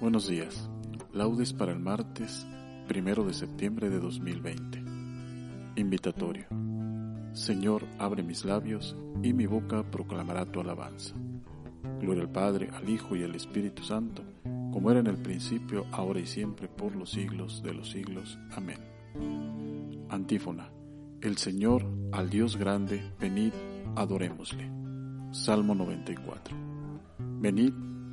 Buenos días. Laudes para el martes primero de septiembre de 2020. Invitatorio. Señor, abre mis labios y mi boca proclamará tu alabanza. Gloria al Padre, al Hijo y al Espíritu Santo, como era en el principio, ahora y siempre, por los siglos de los siglos. Amén. Antífona. El Señor, al Dios grande, venid, adorémosle. Salmo 94. Venid,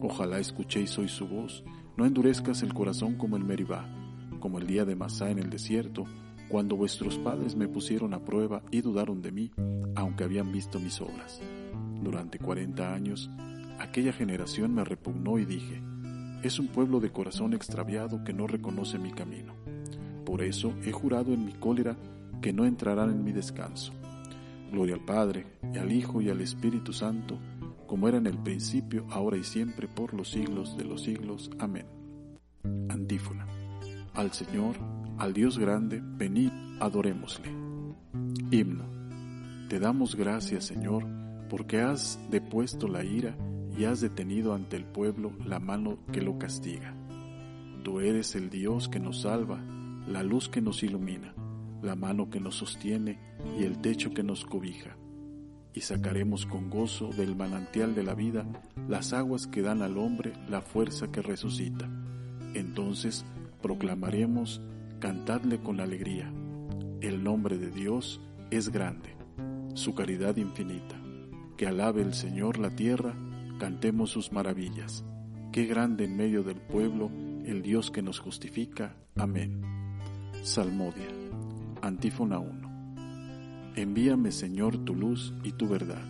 Ojalá escuchéis hoy su voz, no endurezcas el corazón como el Meribá, como el día de Masá en el desierto, cuando vuestros padres me pusieron a prueba y dudaron de mí, aunque habían visto mis obras. Durante cuarenta años, aquella generación me repugnó y dije, es un pueblo de corazón extraviado que no reconoce mi camino. Por eso he jurado en mi cólera que no entrarán en mi descanso. Gloria al Padre, y al Hijo, y al Espíritu Santo, como era en el principio, ahora y siempre, por los siglos de los siglos. Amén. Antífona. Al Señor, al Dios grande, venid, adorémosle. Himno. Te damos gracias, Señor, porque has depuesto la ira y has detenido ante el pueblo la mano que lo castiga. Tú eres el Dios que nos salva, la luz que nos ilumina, la mano que nos sostiene y el techo que nos cobija. Y sacaremos con gozo del manantial de la vida las aguas que dan al hombre la fuerza que resucita. Entonces proclamaremos, cantadle con alegría. El nombre de Dios es grande, su caridad infinita. Que alabe el Señor la tierra, cantemos sus maravillas. Qué grande en medio del pueblo el Dios que nos justifica. Amén. Salmodia. Antífona 1. Envíame, Señor, tu luz y tu verdad.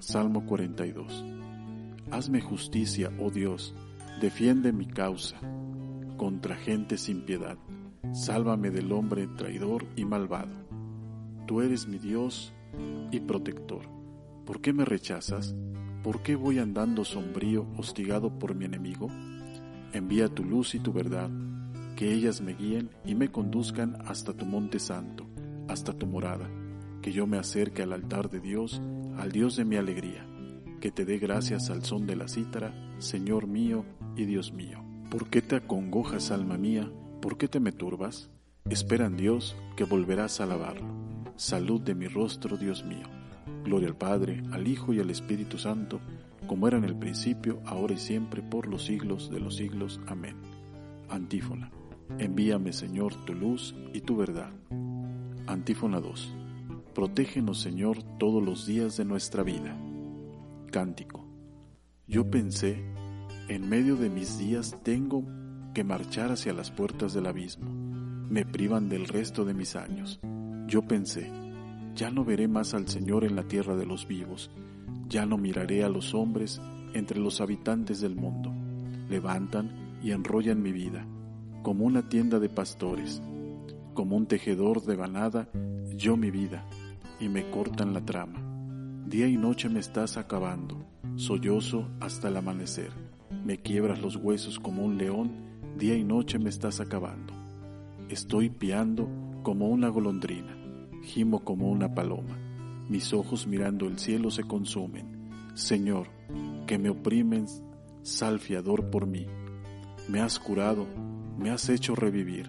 Salmo 42. Hazme justicia, oh Dios, defiende mi causa contra gente sin piedad. Sálvame del hombre traidor y malvado. Tú eres mi Dios y protector. ¿Por qué me rechazas? ¿Por qué voy andando sombrío, hostigado por mi enemigo? Envía tu luz y tu verdad que ellas me guíen y me conduzcan hasta tu monte santo, hasta tu morada, que yo me acerque al altar de Dios, al Dios de mi alegría, que te dé gracias al son de la cítara, Señor mío y Dios mío. ¿Por qué te acongojas, alma mía? ¿Por qué te me turbas? Espera en Dios, que volverás a alabarlo. Salud de mi rostro, Dios mío. Gloria al Padre, al Hijo y al Espíritu Santo, como era en el principio, ahora y siempre, por los siglos de los siglos. Amén. Antífona. Envíame, Señor, tu luz y tu verdad. Antífona 2. Protégenos, Señor, todos los días de nuestra vida. Cántico. Yo pensé, en medio de mis días tengo que marchar hacia las puertas del abismo. Me privan del resto de mis años. Yo pensé, ya no veré más al Señor en la tierra de los vivos, ya no miraré a los hombres entre los habitantes del mundo. Levantan y enrollan mi vida como una tienda de pastores, como un tejedor de banada, yo mi vida, y me cortan la trama. Día y noche me estás acabando, sollozo hasta el amanecer. Me quiebras los huesos como un león, día y noche me estás acabando. Estoy piando como una golondrina, gimo como una paloma. Mis ojos mirando el cielo se consumen. Señor, que me oprimen, salfiador por mí. Me has curado, me has hecho revivir,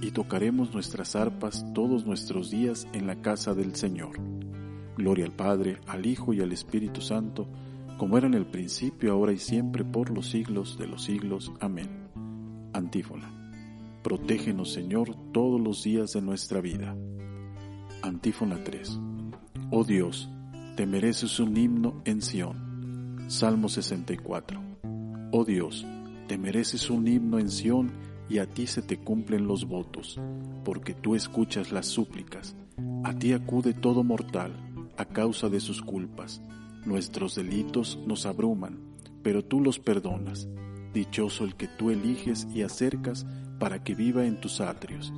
y tocaremos nuestras arpas todos nuestros días en la casa del Señor. Gloria al Padre, al Hijo y al Espíritu Santo, como era en el principio, ahora y siempre, por los siglos de los siglos. Amén. Antífona. Protégenos, Señor, todos los días de nuestra vida. Antífona 3. Oh Dios, te mereces un himno en Sión. Salmo 64. Oh Dios, te mereces un himno en Sión y a ti se te cumplen los votos, porque tú escuchas las súplicas. A ti acude todo mortal a causa de sus culpas. Nuestros delitos nos abruman, pero tú los perdonas. Dichoso el que tú eliges y acercas para que viva en tus atrios.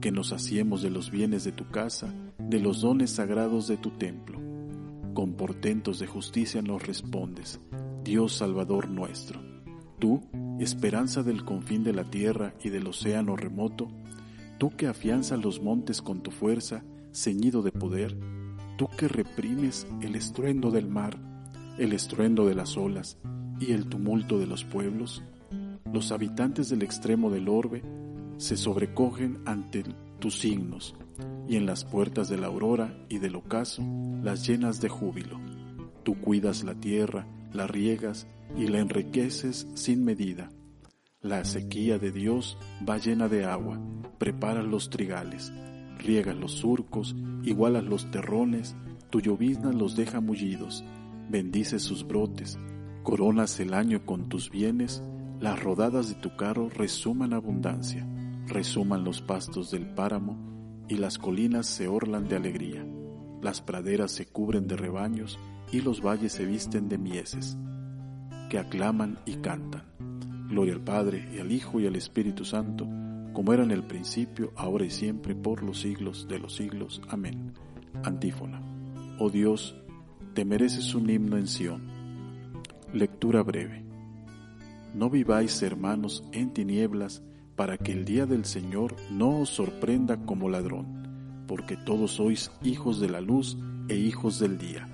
Que nos hacemos de los bienes de tu casa, de los dones sagrados de tu templo. Con portentos de justicia nos respondes, Dios Salvador nuestro. Tú, esperanza del confín de la tierra y del océano remoto, tú que afianzas los montes con tu fuerza, ceñido de poder, tú que reprimes el estruendo del mar, el estruendo de las olas y el tumulto de los pueblos, los habitantes del extremo del orbe se sobrecogen ante tus signos, y en las puertas de la aurora y del ocaso las llenas de júbilo. Tú cuidas la tierra, la riegas y la enriqueces sin medida. La sequía de Dios va llena de agua, preparas los trigales, riegas los surcos, igualas los terrones, tu llovizna los deja mullidos, bendices sus brotes, coronas el año con tus bienes, las rodadas de tu carro resuman abundancia, resuman los pastos del páramo y las colinas se orlan de alegría, las praderas se cubren de rebaños y los valles se visten de mieses, que aclaman y cantan. Gloria al Padre y al Hijo y al Espíritu Santo, como era en el principio, ahora y siempre, por los siglos de los siglos. Amén. Antífona. Oh Dios, te mereces un himno en Sión. Lectura breve. No viváis, hermanos, en tinieblas, para que el día del Señor no os sorprenda como ladrón, porque todos sois hijos de la luz e hijos del día.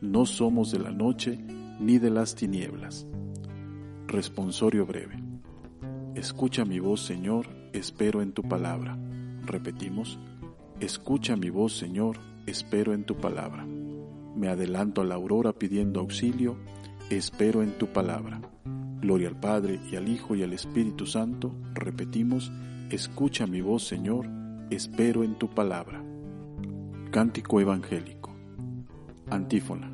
No somos de la noche ni de las tinieblas. Responsorio breve. Escucha mi voz, Señor, espero en tu palabra. Repetimos, escucha mi voz, Señor, espero en tu palabra. Me adelanto a la aurora pidiendo auxilio, espero en tu palabra. Gloria al Padre y al Hijo y al Espíritu Santo. Repetimos, escucha mi voz, Señor, espero en tu palabra. Cántico Evangélico. Antífona.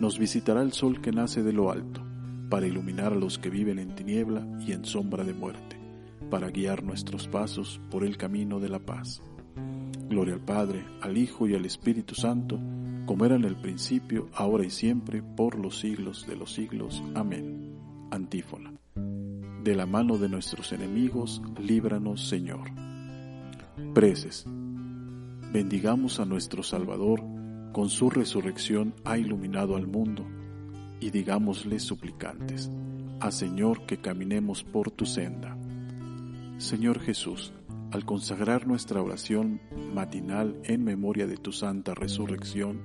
nos visitará el sol que nace de lo alto, para iluminar a los que viven en tiniebla y en sombra de muerte, para guiar nuestros pasos por el camino de la paz. Gloria al Padre, al Hijo y al Espíritu Santo, como era en el principio, ahora y siempre, por los siglos de los siglos. Amén. Antífona. De la mano de nuestros enemigos, líbranos, Señor. Preces. Bendigamos a nuestro Salvador, con su resurrección ha iluminado al mundo, y digámosle suplicantes, a Señor que caminemos por tu senda. Señor Jesús, al consagrar nuestra oración matinal en memoria de tu santa resurrección,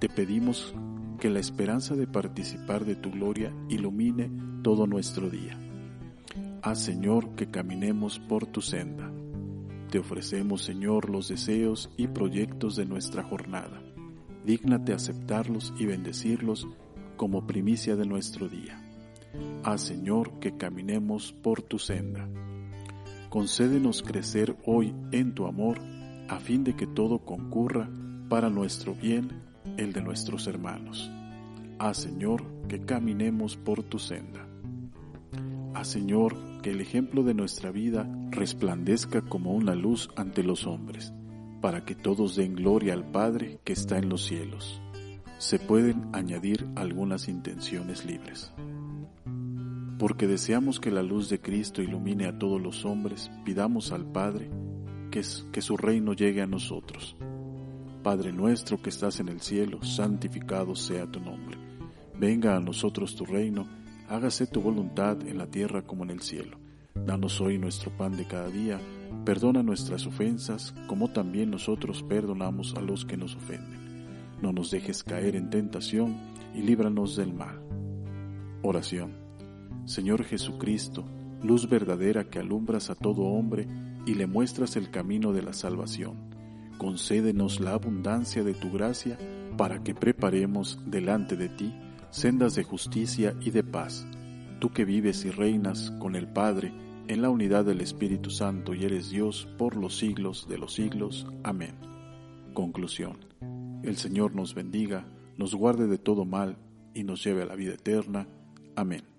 te pedimos que la esperanza de participar de tu gloria ilumine todo nuestro día. Haz, Señor, que caminemos por tu senda. Te ofrecemos, Señor, los deseos y proyectos de nuestra jornada. Dígnate aceptarlos y bendecirlos como primicia de nuestro día. Haz, Señor, que caminemos por tu senda. Concédenos crecer hoy en tu amor, a fin de que todo concurra para nuestro bien, el de nuestros hermanos. Haz, Señor, que caminemos por tu senda. Haz, Señor, que el ejemplo de nuestra vida resplandezca como una luz ante los hombres, para que todos den gloria al Padre que está en los cielos. Se pueden añadir algunas intenciones libres. Porque deseamos que la luz de Cristo ilumine a todos los hombres, pidamos al Padre que, su reino llegue a nosotros. Padre nuestro que estás en el cielo, santificado sea tu nombre. Venga a nosotros tu reino, hágase tu voluntad en la tierra como en el cielo. Danos hoy nuestro pan de cada día, perdona nuestras ofensas como también nosotros perdonamos a los que nos ofenden. No nos dejes caer en tentación y líbranos del mal. Oración. Señor Jesucristo, luz verdadera que alumbras a todo hombre y le muestras el camino de la salvación concédenos la abundancia de tu gracia para que preparemos delante de ti sendas de justicia y de paz, tú que vives y reinas con el Padre en la unidad del Espíritu Santo y eres Dios por los siglos de los siglos. Amén. Conclusión. El Señor nos bendiga, nos guarde de todo mal y nos lleve a la vida eterna. Amén.